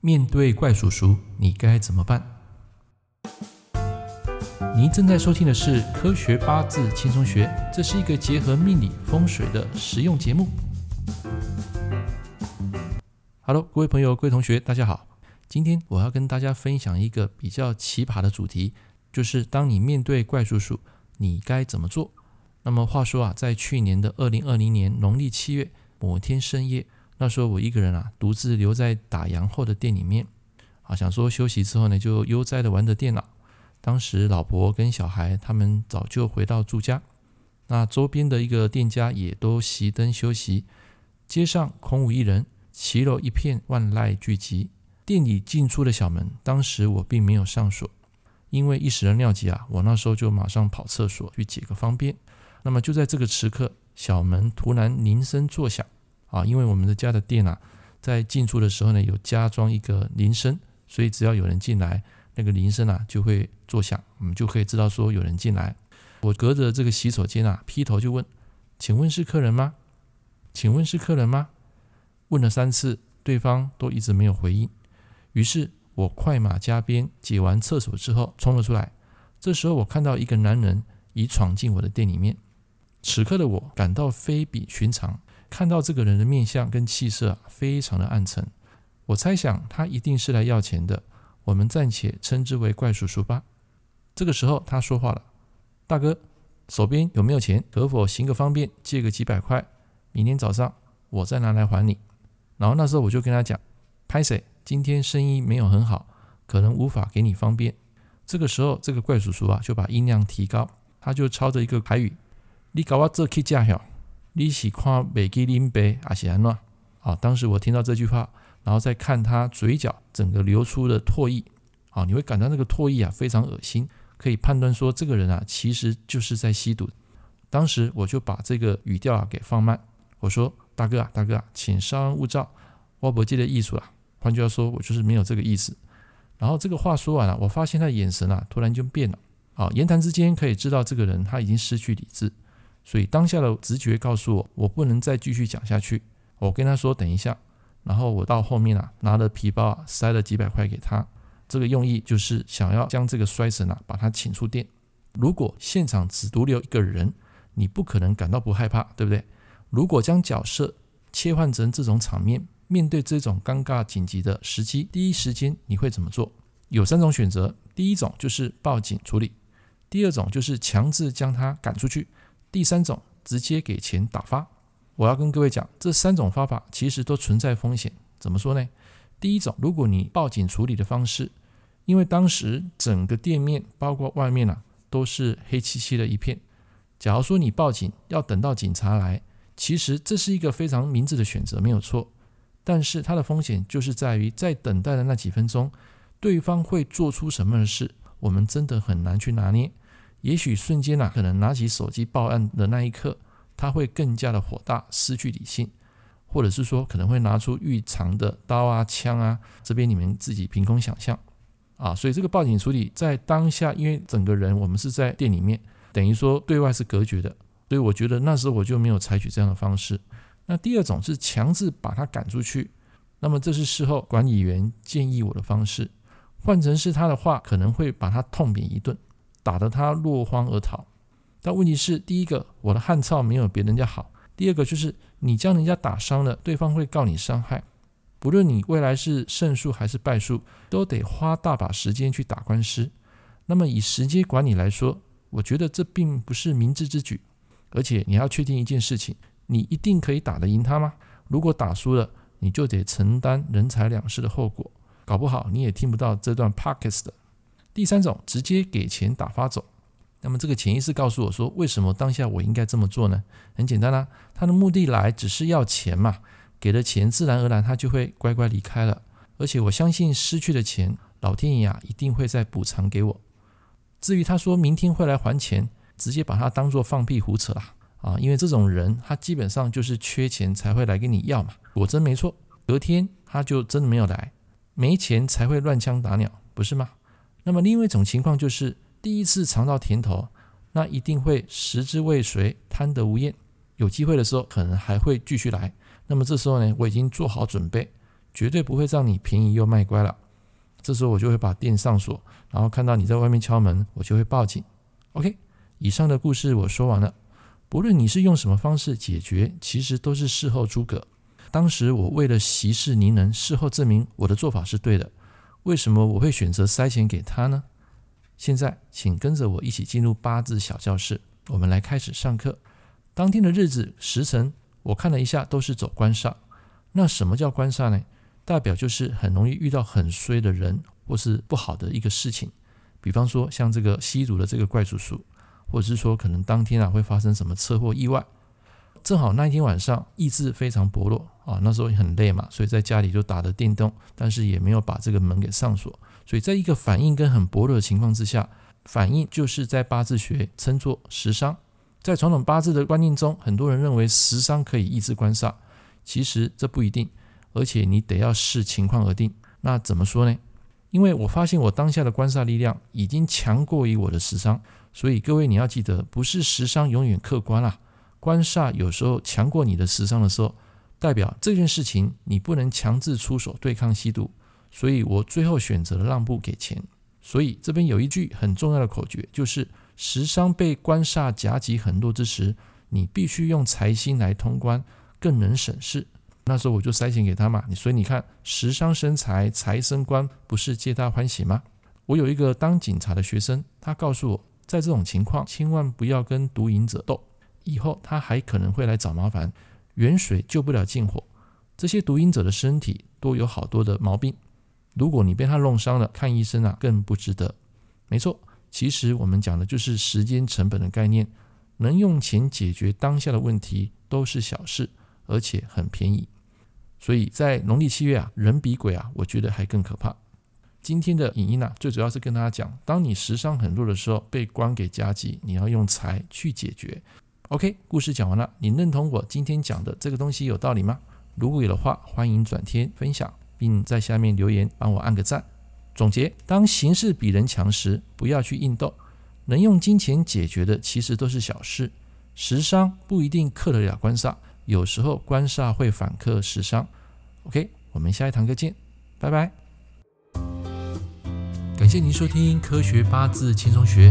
面对怪叔叔，你该怎么办？您正在收听的是《科学八字轻松学》，这是一个结合命理风水的实用节目。Hello，各位朋友、各位同学，大家好。今天我要跟大家分享一个比较奇葩的主题，就是当你面对怪叔叔，你该怎么做？那么话说啊，在去年的二零二零年农历七月某天深夜，那时候我一个人啊，独自留在打烊后的店里面，啊，想说休息之后呢，就悠哉的玩着电脑。当时老婆跟小孩他们早就回到住家，那周边的一个店家也都熄灯休息，街上空无一人，骑楼一片万籁俱寂。店里进出的小门，当时我并没有上锁，因为一时的尿急啊，我那时候就马上跑厕所去解个方便。那么就在这个时刻，小门突然铃声作响啊！因为我们的家的店啊，在进出的时候呢，有加装一个铃声，所以只要有人进来，那个铃声啊就会作响，我们就可以知道说有人进来。我隔着这个洗手间啊，劈头就问：“请问是客人吗？请问是客人吗？”问了三次，对方都一直没有回应。于是我快马加鞭，解完厕所之后冲了出来。这时候我看到一个男人已闯进我的店里面。此刻的我感到非比寻常，看到这个人的面相跟气色，非常的暗沉。我猜想他一定是来要钱的，我们暂且称之为怪叔叔吧。这个时候他说话了：“大哥，手边有没有钱？可否行个方便，借个几百块，明天早上我再拿来还你。”然后那时候我就跟他讲：“拍谁，今天生意没有很好，可能无法给你方便。”这个时候这个怪叔叔啊就把音量提高，他就抄着一个台语。你搞我这去驾晓，你是看美基林杯还是安怎？啊，当时我听到这句话，然后再看他嘴角整个流出的唾液，啊，你会感到那个唾液啊非常恶心，可以判断说这个人啊其实就是在吸毒。当时我就把这个语调啊给放慢，我说：“大哥啊，大哥啊，请稍安勿躁，我不记得意思了。换句话说，我就是没有这个意思。”然后这个话说完了，我发现他的眼神啊突然就变了，啊，言谈之间可以知道这个人他已经失去理智。所以当下的直觉告诉我，我不能再继续讲下去。我跟他说等一下，然后我到后面啊，拿了皮包啊，塞了几百块给他。这个用意就是想要将这个衰神啊，把他请出店。如果现场只独留一个人，你不可能感到不害怕，对不对？如果将角色切换成这种场面，面对这种尴尬紧急的时机，第一时间你会怎么做？有三种选择。第一种就是报警处理，第二种就是强制将他赶出去。第三种直接给钱打发，我要跟各位讲，这三种方法其实都存在风险。怎么说呢？第一种，如果你报警处理的方式，因为当时整个店面包括外面啊都是黑漆漆的一片。假如说你报警要等到警察来，其实这是一个非常明智的选择，没有错。但是它的风险就是在于在等待的那几分钟，对方会做出什么事，我们真的很难去拿捏。也许瞬间啊，可能拿起手机报案的那一刻，他会更加的火大，失去理性，或者是说可能会拿出预藏的刀啊、枪啊，这边你们自己凭空想象啊。所以这个报警处理在当下，因为整个人我们是在店里面，等于说对外是隔绝的，所以我觉得那时候我就没有采取这样的方式。那第二种是强制把他赶出去，那么这是事后管理员建议我的方式，换成是他的话，可能会把他痛扁一顿。打得他落荒而逃，但问题是，第一个，我的汉操没有别人家好；第二个，就是你将人家打伤了，对方会告你伤害，不论你未来是胜诉还是败诉，都得花大把时间去打官司。那么以时间管理来说，我觉得这并不是明智之举。而且你要确定一件事情，你一定可以打得赢他吗？如果打输了，你就得承担人财两失的后果，搞不好你也听不到这段 podcast 的。第三种，直接给钱打发走。那么这个潜意识告诉我说，为什么当下我应该这么做呢？很简单啦、啊，他的目的来只是要钱嘛，给了钱，自然而然他就会乖乖离开了。而且我相信失去的钱，老天爷啊一定会再补偿给我。至于他说明天会来还钱，直接把他当做放屁胡扯啊！啊，因为这种人他基本上就是缺钱才会来跟你要嘛。果真没错，隔天他就真的没有来，没钱才会乱枪打鸟，不是吗？那么另外一种情况就是，第一次尝到甜头，那一定会食之未遂，贪得无厌。有机会的时候，可能还会继续来。那么这时候呢，我已经做好准备，绝对不会让你便宜又卖乖了。这时候我就会把店上锁，然后看到你在外面敲门，我就会报警。OK，以上的故事我说完了。不论你是用什么方式解决，其实都是事后诸葛。当时我为了息事宁人，事后证明我的做法是对的。为什么我会选择塞钱给他呢？现在，请跟着我一起进入八字小教室，我们来开始上课。当天的日子时辰，我看了一下，都是走官煞。那什么叫官煞呢？代表就是很容易遇到很衰的人，或是不好的一个事情。比方说，像这个吸毒的这个怪叔叔，或者是说可能当天啊会发生什么车祸意外。正好那一天晚上意志非常薄弱啊，那时候也很累嘛，所以在家里就打着电动，但是也没有把这个门给上锁。所以在一个反应跟很薄弱的情况之下，反应就是在八字学称作食伤。在传统八字的观念中，很多人认为食伤可以抑制官煞，其实这不一定，而且你得要视情况而定。那怎么说呢？因为我发现我当下的官煞力量已经强过于我的食伤，所以各位你要记得，不是食伤永远克官啊，官煞有时候强过你的食伤的时候，代表这件事情你不能强制出手对抗吸毒，所以我最后选择了让步给钱。所以这边有一句很重要的口诀，就是。食伤被官煞夹击很多之时，你必须用财星来通关，更能省事。那时候我就塞钱给他嘛，所以你看，食伤生财，财生官，不是皆大欢喜吗？我有一个当警察的学生，他告诉我，在这种情况，千万不要跟毒瘾者斗，以后他还可能会来找麻烦。远水救不了近火，这些毒瘾者的身体都有好多的毛病，如果你被他弄伤了，看医生啊，更不值得。没错。其实我们讲的就是时间成本的概念，能用钱解决当下的问题都是小事，而且很便宜。所以在农历七月啊，人比鬼啊，我觉得还更可怕。今天的影音啊，最主要是跟大家讲，当你食伤很弱的时候，被官给夹击，你要用财去解决。OK，故事讲完了，你认同我今天讲的这个东西有道理吗？如果有的话，欢迎转贴分享，并在下面留言帮我按个赞。总结：当形势比人强时，不要去硬斗。能用金钱解决的，其实都是小事。食伤不一定克得了官煞，有时候官煞会反克食伤。OK，我们下一堂课见，拜拜。感谢您收听《科学八字轻松学》，